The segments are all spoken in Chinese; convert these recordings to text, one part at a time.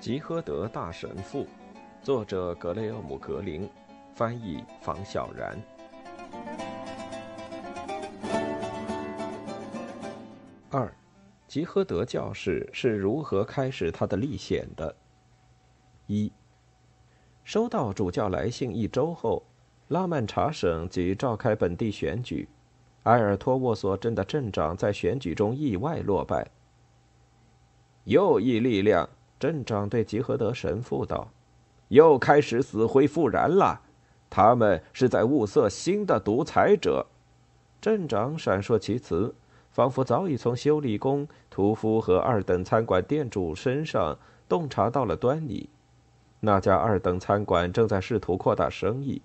吉诃德大神父，作者格雷厄姆·格林，翻译房小然。二，吉诃德教士是如何开始他的历险的？一，收到主教来信一周后，拉曼查省即召开本地选举，埃尔托沃索镇的镇长在选举中意外落败。右翼力量。镇长对吉和德神父道：“又开始死灰复燃了，他们是在物色新的独裁者。”镇长闪烁其词，仿佛早已从修理工、屠夫和二等餐馆店主身上洞察到了端倪。那家二等餐馆正在试图扩大生意。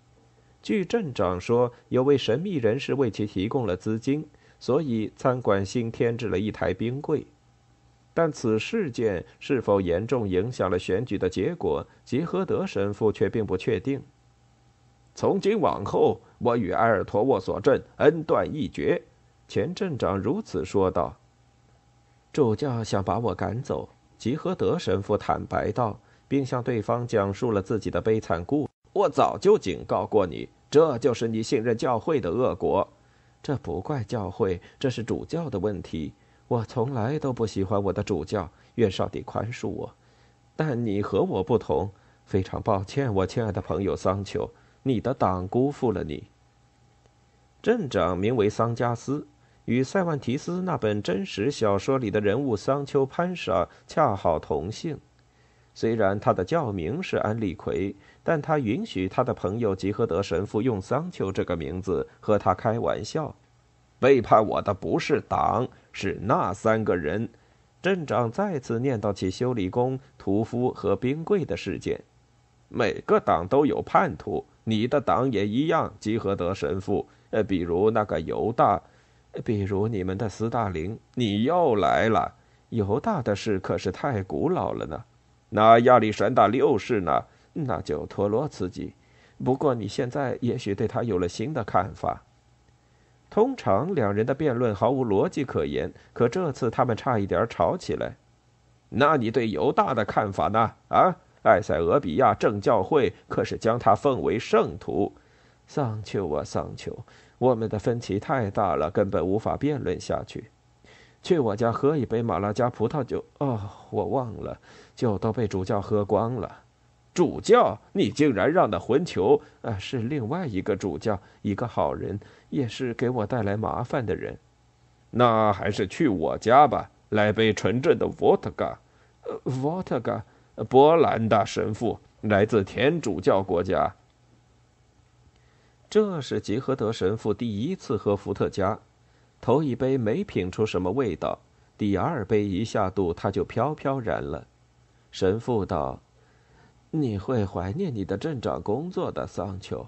据镇长说，有位神秘人士为其提供了资金，所以餐馆新添置了一台冰柜。但此事件是否严重影响了选举的结果，吉和德神父却并不确定。从今往后，我与埃尔托沃索镇恩断义绝。前镇长如此说道。主教想把我赶走，吉和德神父坦白道，并向对方讲述了自己的悲惨故。我早就警告过你，这就是你信任教会的恶果。这不怪教会，这是主教的问题。我从来都不喜欢我的主教，愿上帝宽恕我。但你和我不同，非常抱歉，我亲爱的朋友桑丘，你的党辜负了你。镇长名为桑加斯，与塞万提斯那本真实小说里的人物桑丘潘莎恰好同姓。虽然他的教名是安利奎，但他允许他的朋友吉诃德神父用桑丘这个名字和他开玩笑。背叛我的不是党，是那三个人。镇长再次念叨起修理工、屠夫和冰柜的事件。每个党都有叛徒，你的党也一样。吉和德神父，呃，比如那个犹大，比如你们的斯大林。你又来了。犹大的事可是太古老了呢。那亚历山大六世呢？那就托洛茨基。不过你现在也许对他有了新的看法。通常两人的辩论毫无逻辑可言，可这次他们差一点吵起来。那你对犹大的看法呢？啊，埃塞俄比亚正教会可是将他奉为圣徒。桑丘啊，桑丘，我们的分歧太大了，根本无法辩论下去。去我家喝一杯马拉加葡萄酒。哦，我忘了，酒都被主教喝光了。主教，你竟然让那混球……啊，是另外一个主教，一个好人，也是给我带来麻烦的人。那还是去我家吧，来杯纯正的伏特加。呃，伏特加，波兰大神父，来自天主教国家。这是吉诃德神父第一次喝伏特加，头一杯没品出什么味道，第二杯一下肚他就飘飘然了。神父道。你会怀念你的镇长工作的，桑丘。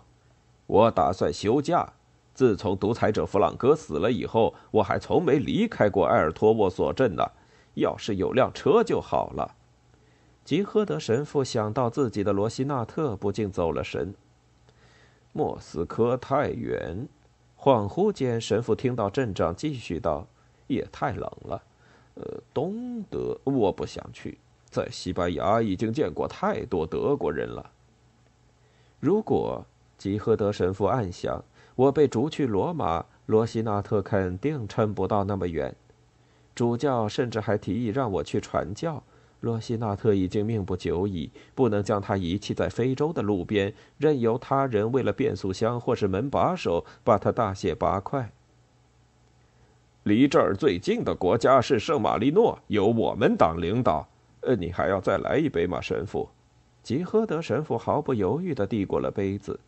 我打算休假。自从独裁者弗朗哥死了以后，我还从没离开过埃尔托沃索镇呢。要是有辆车就好了。吉诃德神父想到自己的罗西纳特，不禁走了神。莫斯科太远。恍惚间，神父听到镇长继续道：“也太冷了。呃，东德，我不想去。”在西班牙已经见过太多德国人了。如果吉诃德神父暗想，我被逐去罗马，罗西纳特肯定撑不到那么远。主教甚至还提议让我去传教。罗西纳特已经命不久矣，不能将他遗弃在非洲的路边，任由他人为了变速箱或是门把手把他大卸八块。离这儿最近的国家是圣马力诺，由我们党领导。呃，你还要再来一杯吗，神父？吉诃德神父毫不犹豫地递过了杯子。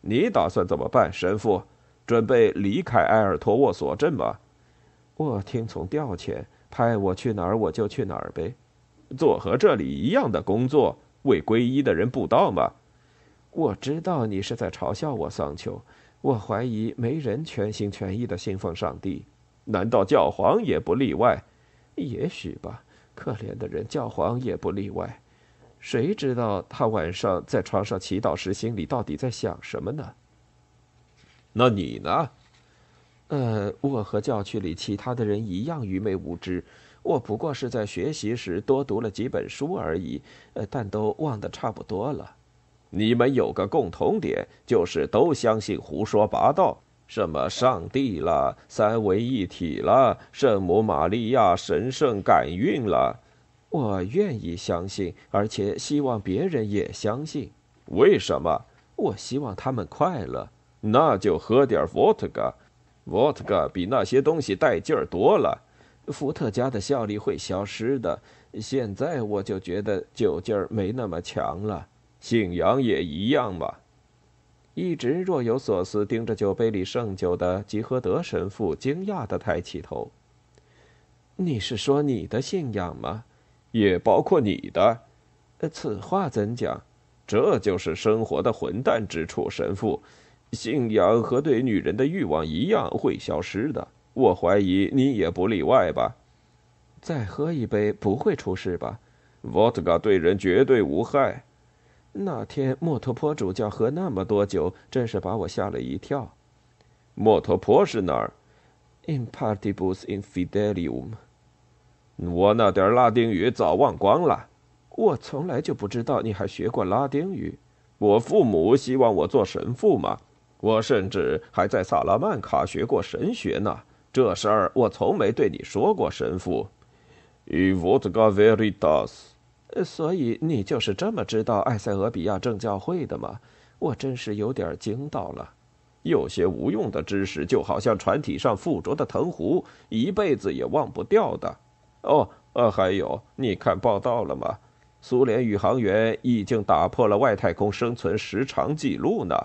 你打算怎么办，神父？准备离开埃尔托沃索镇吗？我听从调遣，派我去哪儿我就去哪儿呗。做和这里一样的工作，为皈依的人布道吗？我知道你是在嘲笑我，桑丘。我怀疑没人全心全意地信奉上帝。难道教皇也不例外？也许吧。可怜的人，教皇也不例外。谁知道他晚上在床上祈祷时心里到底在想什么呢？那你呢？呃，我和教区里其他的人一样愚昧无知。我不过是在学习时多读了几本书而已，呃，但都忘得差不多了。你们有个共同点，就是都相信胡说八道，什么上帝了、三位一体了、圣母玛利亚神圣感孕了。我愿意相信，而且希望别人也相信。为什么？我希望他们快乐。那就喝点伏特加，v o d k a 比那些东西带劲儿多了。伏特加的效力会消失的。现在我就觉得酒劲儿没那么强了。信仰也一样吧。一直若有所思盯着酒杯里剩酒的吉诃德神父惊讶地抬起头：“你是说你的信仰吗？也包括你的？此话怎讲？这就是生活的混蛋之处，神父。信仰和对女人的欲望一样会消失的。”我怀疑你也不例外吧。再喝一杯不会出事吧？Vodka 对人绝对无害。那天莫托坡主教喝那么多酒，真是把我吓了一跳。莫托坡是哪儿？In partibus infidelium。我那点拉丁语早忘光了。我从来就不知道你还学过拉丁语。我父母希望我做神父嘛。我甚至还在萨拉曼卡学过神学呢。这事儿我从没对你说过，神父。Vodka veritas。所以你就是这么知道埃塞俄比亚正教会的吗？我真是有点惊到了。有些无用的知识，就好像船体上附着的藤壶，一辈子也忘不掉的。哦，呃，还有，你看报道了吗？苏联宇航员已经打破了外太空生存时长记录呢。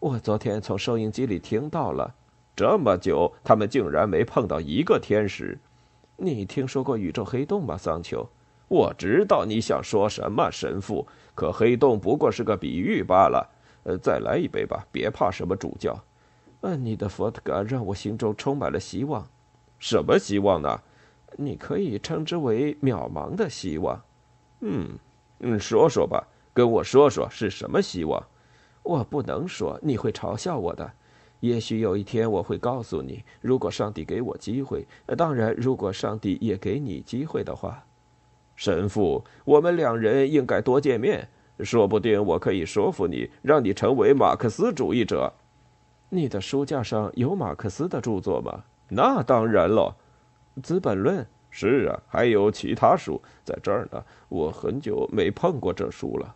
我昨天从收音机里听到了。这么久，他们竟然没碰到一个天使。你听说过宇宙黑洞吗，桑丘？我知道你想说什么，神父。可黑洞不过是个比喻罢了。呃，再来一杯吧，别怕什么主教。呃，你的伏特加让我心中充满了希望。什么希望呢？你可以称之为渺茫的希望。嗯嗯，说说吧，跟我说说是什么希望。我不能说，你会嘲笑我的。也许有一天我会告诉你，如果上帝给我机会，当然，如果上帝也给你机会的话，神父，我们两人应该多见面，说不定我可以说服你，让你成为马克思主义者。你的书架上有马克思的著作吗？那当然了，《资本论》是啊，还有其他书在这儿呢。我很久没碰过这书了。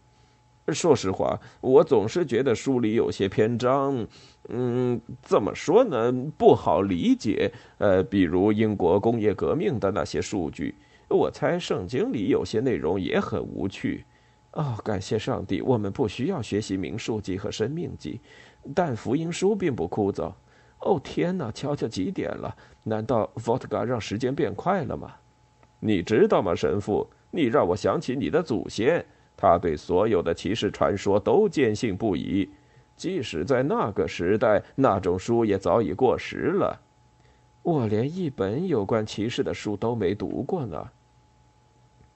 说实话，我总是觉得书里有些篇章，嗯，怎么说呢，不好理解。呃，比如英国工业革命的那些数据，我猜圣经里有些内容也很无趣。哦，感谢上帝，我们不需要学习明数记和生命记，但福音书并不枯燥。哦，天哪，瞧瞧几点了？难道 vodka 让时间变快了吗？你知道吗，神父？你让我想起你的祖先。他对所有的骑士传说都坚信不疑，即使在那个时代，那种书也早已过时了。我连一本有关骑士的书都没读过呢。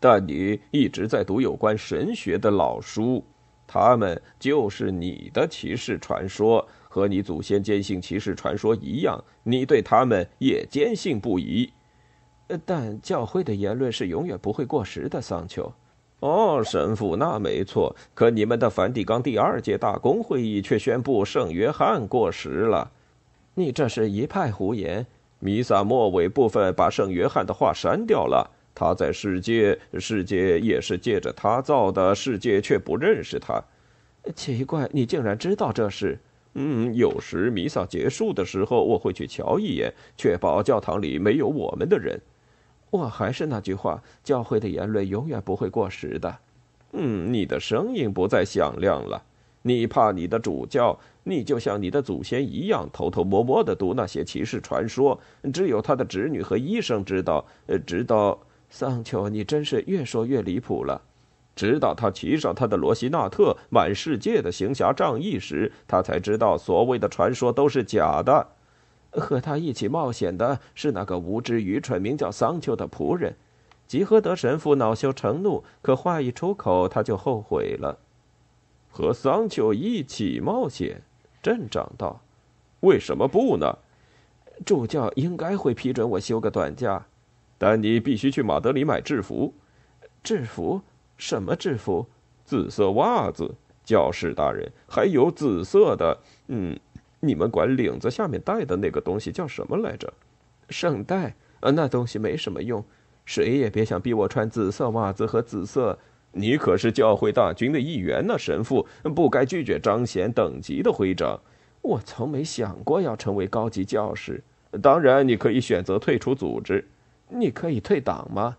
但你一直在读有关神学的老书，他们就是你的骑士传说，和你祖先坚信骑士传说一样，你对他们也坚信不疑。但教会的言论是永远不会过时的，桑丘。哦，神父，那没错。可你们的梵蒂冈第二届大公会议却宣布圣约翰过时了。你这是一派胡言。弥撒末尾部分把圣约翰的话删掉了。他在世界，世界也是借着他造的，世界却不认识他。奇怪，你竟然知道这事？嗯，有时弥撒结束的时候，我会去瞧一眼，确保教堂里没有我们的人。我还是那句话，教会的言论永远不会过时的。嗯，你的声音不再响亮了。你怕你的主教？你就像你的祖先一样，偷偷摸摸的读那些骑士传说，只有他的侄女和医生知道。呃，直到桑丘，你真是越说越离谱了。直到他骑上他的罗西纳特，满世界的行侠仗义时，他才知道所谓的传说都是假的。和他一起冒险的是那个无知愚蠢、名叫桑丘的仆人。吉诃德神父恼羞成怒，可话一出口，他就后悔了。和桑丘一起冒险，镇长道：“为什么不呢？主教应该会批准我休个短假。但你必须去马德里买制服。制服？什么制服？紫色袜子，教士大人，还有紫色的……嗯，你们管领子下面带的那个东西叫什么来着？圣带。呃，那东西没什么用，谁也别想逼我穿紫色袜子和紫色。你可是教会大军的一员呢，神父，不该拒绝彰显等级的徽章。我从没想过要成为高级教士。当然，你可以选择退出组织。你可以退党吗？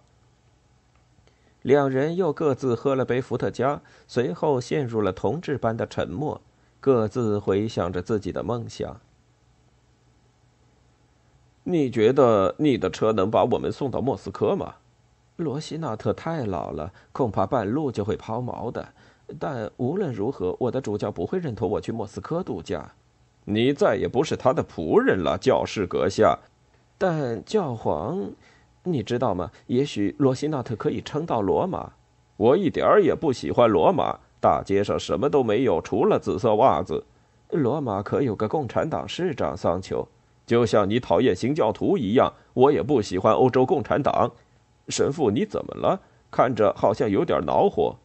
两人又各自喝了杯伏特加，随后陷入了同志般的沉默，各自回想着自己的梦想。你觉得你的车能把我们送到莫斯科吗？罗西纳特太老了，恐怕半路就会抛锚的。但无论如何，我的主教不会认同我去莫斯科度假。你再也不是他的仆人了，教士阁下。但教皇。你知道吗？也许罗西纳特可以撑到罗马。我一点儿也不喜欢罗马，大街上什么都没有，除了紫色袜子。罗马可有个共产党市长桑丘，就像你讨厌新教徒一样，我也不喜欢欧洲共产党。神父，你怎么了？看着好像有点恼火。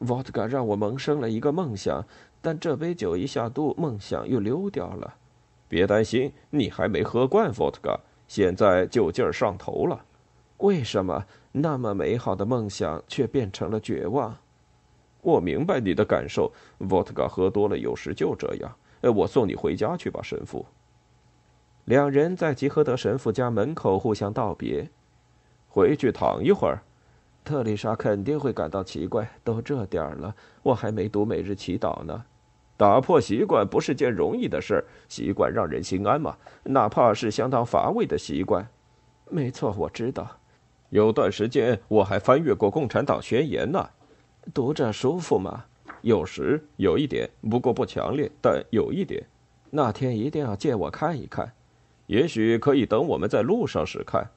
沃特嘎让我萌生了一个梦想，但这杯酒一下肚，梦想又溜掉了。别担心，你还没喝惯沃特嘎，现在就劲儿上头了。为什么那么美好的梦想却变成了绝望？我明白你的感受。沃特嘎喝多了，有时就这样。我送你回家去吧，神父。两人在吉和德神父家门口互相道别。回去躺一会儿。特丽莎肯定会感到奇怪。都这点儿了，我还没读每日祈祷呢。打破习惯不是件容易的事儿。习惯让人心安嘛，哪怕是相当乏味的习惯。没错，我知道。有段时间我还翻阅过《共产党宣言》呢，读着舒服吗？有时有一点，不过不强烈，但有一点。那天一定要借我看一看，也许可以等我们在路上时看。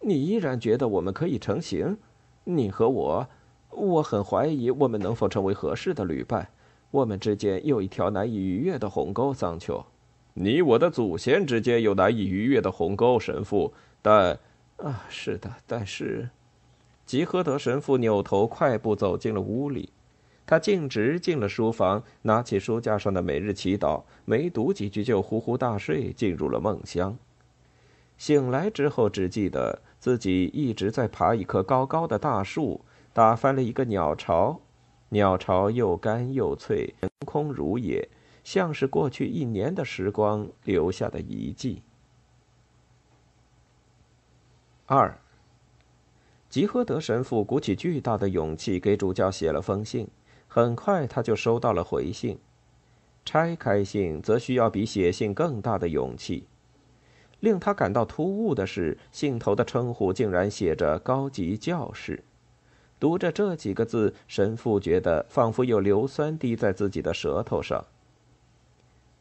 你依然觉得我们可以成行？你和我，我很怀疑我们能否成为合适的旅伴。我们之间有一条难以逾越的鸿沟，桑丘。你我的祖先之间有难以逾越的鸿沟，神父，但。啊，是的，但是，吉诃德神父扭头快步走进了屋里。他径直进了书房，拿起书架上的每日祈祷，没读几句就呼呼大睡，进入了梦乡。醒来之后，只记得自己一直在爬一棵高高的大树，打翻了一个鸟巢。鸟巢又干又脆，空空如也，像是过去一年的时光留下的遗迹。二，吉诃德神父鼓起巨大的勇气给主教写了封信，很快他就收到了回信。拆开信则需要比写信更大的勇气。令他感到突兀的是，信头的称呼竟然写着“高级教士”。读着这几个字，神父觉得仿佛有硫酸滴在自己的舌头上。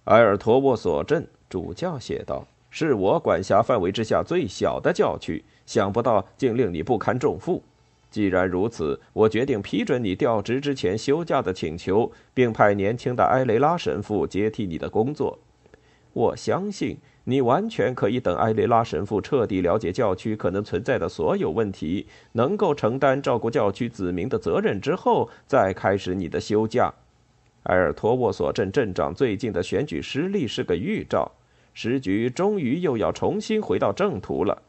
埃尔托沃索镇主教写道。是我管辖范围之下最小的教区，想不到竟令你不堪重负。既然如此，我决定批准你调职之前休假的请求，并派年轻的埃雷拉神父接替你的工作。我相信你完全可以等埃雷拉神父彻底了解教区可能存在的所有问题，能够承担照顾教区子民的责任之后，再开始你的休假。埃尔托沃索镇镇长最近的选举失利是个预兆。时局终于又要重新回到正途了。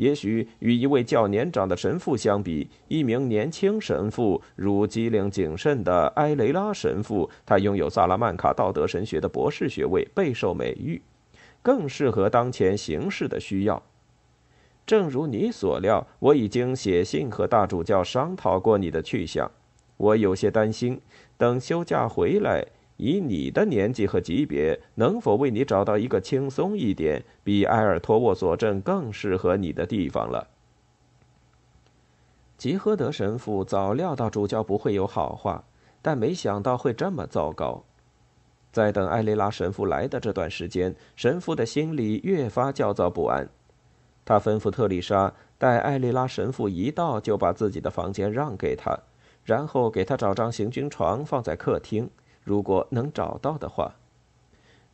也许与一位较年长的神父相比，一名年轻神父如机灵谨慎的埃雷拉神父，他拥有萨拉曼卡道德神学的博士学位，备受美誉，更适合当前形势的需要。正如你所料，我已经写信和大主教商讨过你的去向。我有些担心，等休假回来。以你的年纪和级别，能否为你找到一个轻松一点、比埃尔托沃索镇更适合你的地方了？吉诃德神父早料到主教不会有好话，但没想到会这么糟糕。在等艾雷拉神父来的这段时间，神父的心里越发焦躁不安。他吩咐特丽莎，待艾雷拉神父一到，就把自己的房间让给他，然后给他找张行军床放在客厅。如果能找到的话，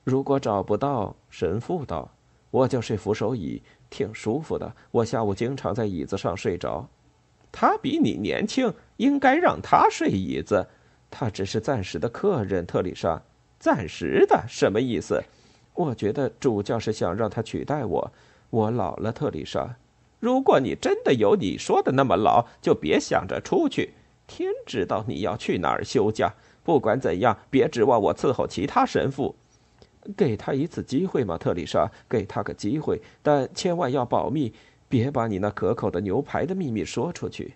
如果找不到，神父道：“我就睡扶手椅，挺舒服的。我下午经常在椅子上睡着。他比你年轻，应该让他睡椅子。他只是暂时的客人，特丽莎。暂时的什么意思？我觉得主教是想让他取代我。我老了，特丽莎。如果你真的有你说的那么老，就别想着出去。天知道你要去哪儿休假。不管怎样，别指望我伺候其他神父。给他一次机会嘛，特丽莎，给他个机会，但千万要保密，别把你那可口的牛排的秘密说出去。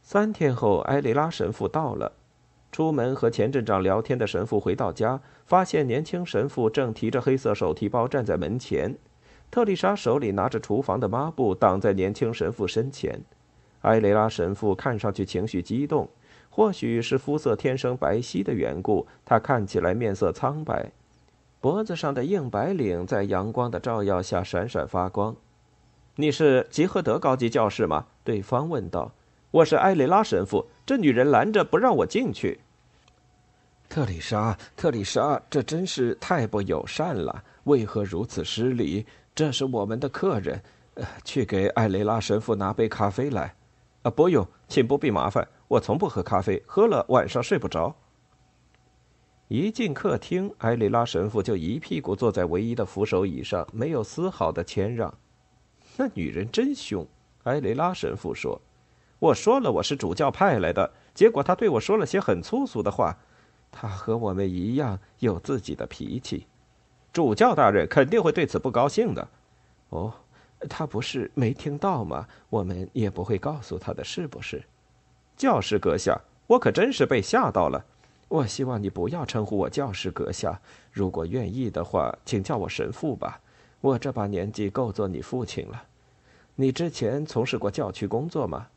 三天后，埃雷拉神父到了。出门和前镇长聊天的神父回到家，发现年轻神父正提着黑色手提包站在门前。特丽莎手里拿着厨房的抹布，挡在年轻神父身前。埃雷拉神父看上去情绪激动，或许是肤色天生白皙的缘故，他看起来面色苍白，脖子上的硬白领在阳光的照耀下闪闪发光。“你是吉赫德高级教士吗？”对方问道。“我是埃雷拉神父，这女人拦着不让我进去。”特丽莎，特丽莎，这真是太不友善了！为何如此失礼？这是我们的客人，呃，去给艾雷拉神父拿杯咖啡来。啊，不用，请不必麻烦。我从不喝咖啡，喝了晚上睡不着。一进客厅，埃雷拉神父就一屁股坐在唯一的扶手椅上，没有丝毫的谦让。那女人真凶，埃雷拉神父说：“我说了我是主教派来的，结果他对我说了些很粗俗的话。他和我们一样有自己的脾气。”主教大人肯定会对此不高兴的。哦，他不是没听到吗？我们也不会告诉他的，是不是？教士阁下，我可真是被吓到了。我希望你不要称呼我教士阁下，如果愿意的话，请叫我神父吧。我这把年纪够做你父亲了。你之前从事过教区工作吗？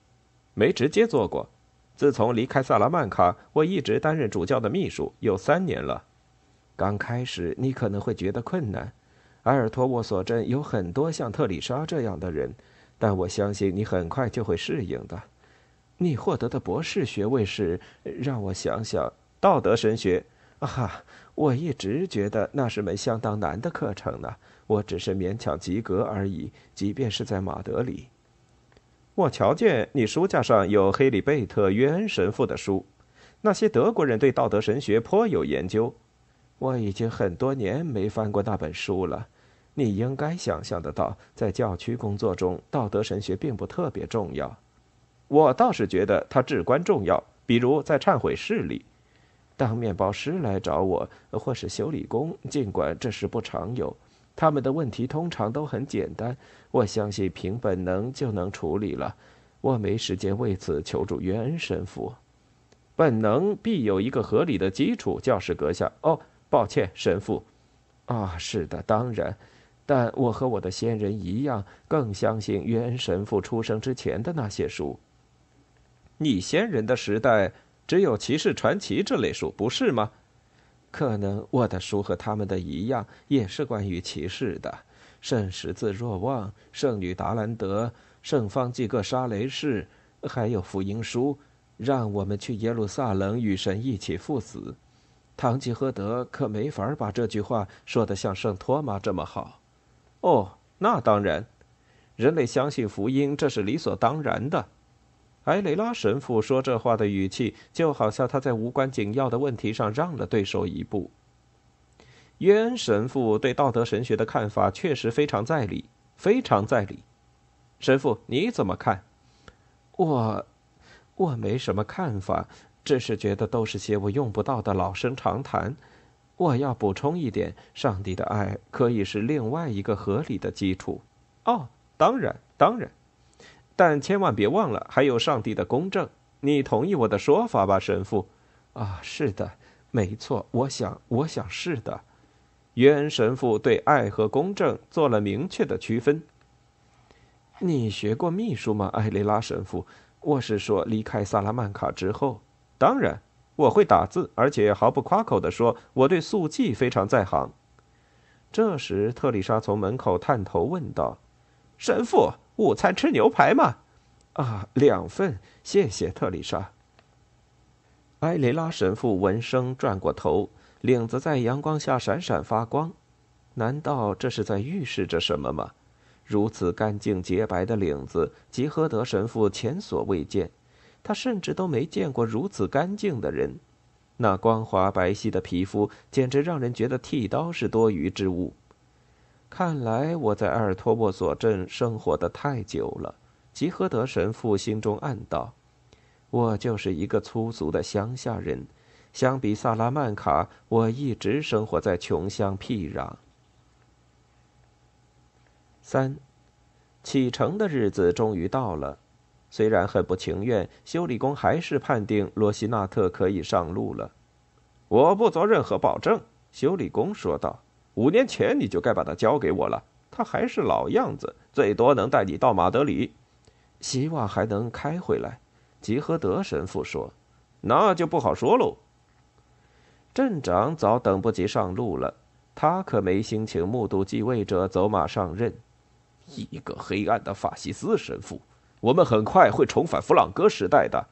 没直接做过。自从离开萨拉曼卡，我一直担任主教的秘书，有三年了。刚开始你可能会觉得困难，埃尔托沃索镇有很多像特里莎这样的人，但我相信你很快就会适应的。你获得的博士学位是……让我想想，道德神学。啊哈，我一直觉得那是门相当难的课程呢。我只是勉强及格而已，即便是在马德里。我瞧见你书架上有黑里贝特·约恩神父的书，那些德国人对道德神学颇有研究。我已经很多年没翻过那本书了。你应该想象得到，在教区工作中，道德神学并不特别重要。我倒是觉得它至关重要。比如在忏悔室里，当面包师来找我，或是修理工，尽管这事不常有，他们的问题通常都很简单。我相信凭本能就能处理了。我没时间为此求助约恩神父。本能必有一个合理的基础。教士阁下，哦。抱歉，神父。啊，是的，当然。但我和我的先人一样，更相信约恩神父出生之前的那些书。你先人的时代只有骑士传奇这类书，不是吗？可能我的书和他们的一样，也是关于骑士的。圣十字若望、圣女达兰德、圣方济各沙雷士，还有福音书，让我们去耶路撒冷与神一起赴死。堂吉诃德可没法把这句话说得像圣托马这么好。哦，那当然，人类相信福音，这是理所当然的。埃雷拉神父说这话的语气，就好像他在无关紧要的问题上让了对手一步。约恩神父对道德神学的看法确实非常在理，非常在理。神父，你怎么看？我，我没什么看法。只是觉得都是些我用不到的老生常谈。我要补充一点：上帝的爱可以是另外一个合理的基础。哦，当然，当然，但千万别忘了还有上帝的公正。你同意我的说法吧，神父？啊，是的，没错。我想，我想是的。约恩神父对爱和公正做了明确的区分。你学过秘书吗，艾雷拉神父？我是说，离开萨拉曼卡之后。当然，我会打字，而且毫不夸口地说，我对速记非常在行。这时，特丽莎从门口探头问道：“神父，午餐吃牛排吗？”“啊，两份，谢谢，特丽莎。”埃雷拉神父闻声转过头，领子在阳光下闪闪发光。难道这是在预示着什么吗？如此干净洁白的领子，吉诃德神父前所未见。他甚至都没见过如此干净的人。那光滑白皙的皮肤，简直让人觉得剃刀是多余之物。看来我在埃尔托沃索镇生活的太久了，吉诃德神父心中暗道：“我就是一个粗俗的乡下人，相比萨拉曼卡，我一直生活在穷乡僻壤。”三，启程的日子终于到了。虽然很不情愿，修理工还是判定罗西纳特可以上路了。我不做任何保证，修理工说道。五年前你就该把他交给我了，他还是老样子，最多能带你到马德里，希望还能开回来。吉诃德神父说：“那就不好说喽。”镇长早等不及上路了，他可没心情目睹继位者走马上任。一个黑暗的法西斯神父，我们很快会重返弗朗哥时代的。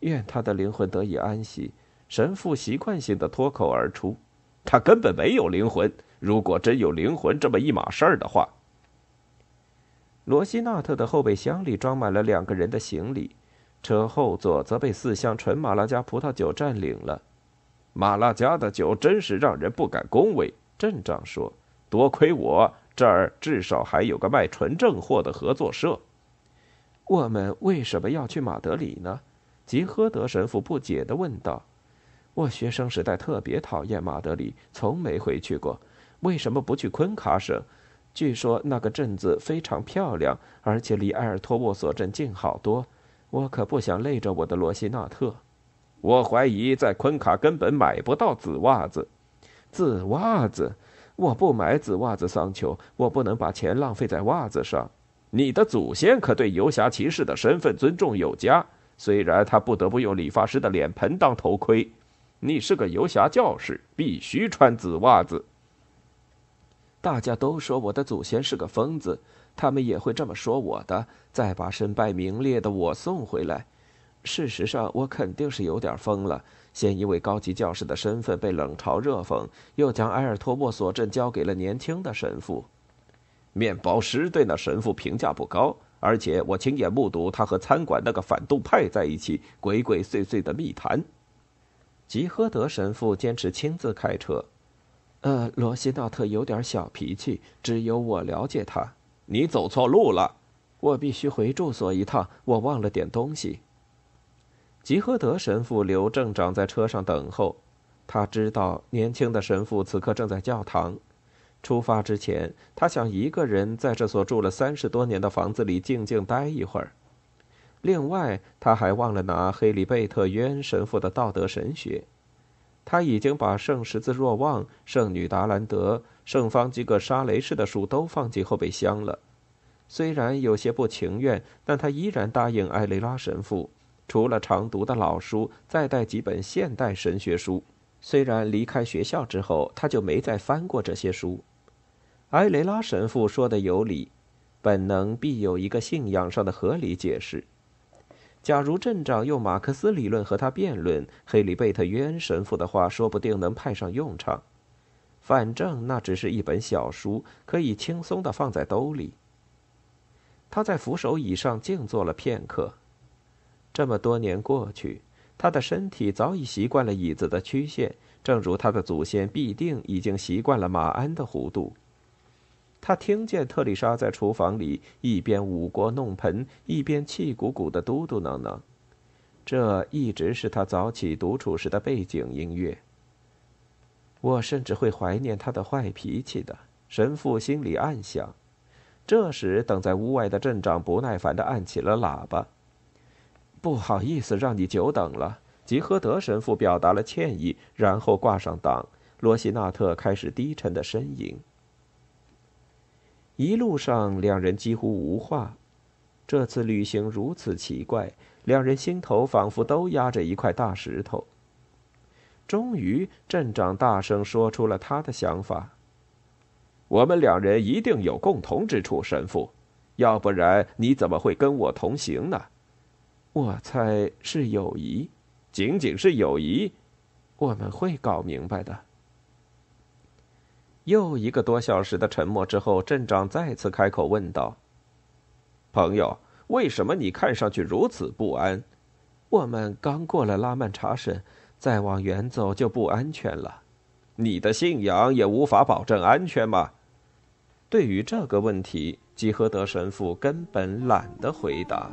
愿他的灵魂得以安息。神父习惯性的脱口而出：“他根本没有灵魂。如果真有灵魂这么一码事儿的话。”罗西纳特的后备箱里装满了两个人的行李，车后座则被四箱纯马拉加葡萄酒占领了。马拉加的酒真是让人不敢恭维。镇长说：“多亏我。”这儿至少还有个卖纯正货的合作社。我们为什么要去马德里呢？吉诃德神父不解地问道。我学生时代特别讨厌马德里，从没回去过。为什么不去昆卡省？据说那个镇子非常漂亮，而且离埃尔托沃索镇近好多。我可不想累着我的罗西纳特。我怀疑在昆卡根本买不到紫袜子。紫袜子。我不买紫袜子，桑丘。我不能把钱浪费在袜子上。你的祖先可对游侠骑士的身份尊重有加，虽然他不得不用理发师的脸盆当头盔。你是个游侠教士，必须穿紫袜子。大家都说我的祖先是个疯子，他们也会这么说我的。再把身败名裂的我送回来。事实上，我肯定是有点疯了。先因为高级教士的身份被冷嘲热讽，又将埃尔托沃索镇交给了年轻的神父。面包师对那神父评价不高，而且我亲眼目睹他和餐馆那个反动派在一起鬼鬼祟祟的密谈。吉诃德神父坚持亲自开车。呃，罗西纳特有点小脾气，只有我了解他。你走错路了，我必须回住所一趟，我忘了点东西。吉诃德神父留镇长在车上等候，他知道年轻的神父此刻正在教堂。出发之前，他想一个人在这所住了三十多年的房子里静静待一会儿。另外，他还忘了拿黑里贝特约恩神父的道德神学。他已经把圣十字若望、圣女达兰德、圣方济各沙雷士的书都放进后备箱了。虽然有些不情愿，但他依然答应埃雷拉神父。除了常读的老书，再带几本现代神学书。虽然离开学校之后，他就没再翻过这些书。埃雷拉神父说的有理，本能必有一个信仰上的合理解释。假如镇长用马克思理论和他辩论，黑里贝特约恩神父的话说不定能派上用场。反正那只是一本小书，可以轻松地放在兜里。他在扶手椅上静坐了片刻。这么多年过去，他的身体早已习惯了椅子的曲线，正如他的祖先必定已经习惯了马鞍的弧度。他听见特丽莎在厨房里一边舞锅弄盆，一边气鼓鼓的嘟嘟囔囔，这一直是他早起独处时的背景音乐。我甚至会怀念他的坏脾气的，神父心里暗想。这时，等在屋外的镇长不耐烦地按起了喇叭。不好意思，让你久等了。吉诃德神父表达了歉意，然后挂上档。罗西纳特开始低沉的呻吟。一路上，两人几乎无话。这次旅行如此奇怪，两人心头仿佛都压着一块大石头。终于，镇长大声说出了他的想法：“我们两人一定有共同之处，神父，要不然你怎么会跟我同行呢？”我猜是友谊，仅仅是友谊，我们会搞明白的。又一个多小时的沉默之后，镇长再次开口问道：“朋友，为什么你看上去如此不安？我们刚过了拉曼查省，再往远走就不安全了。你的信仰也无法保证安全吗？”对于这个问题，吉诃德神父根本懒得回答。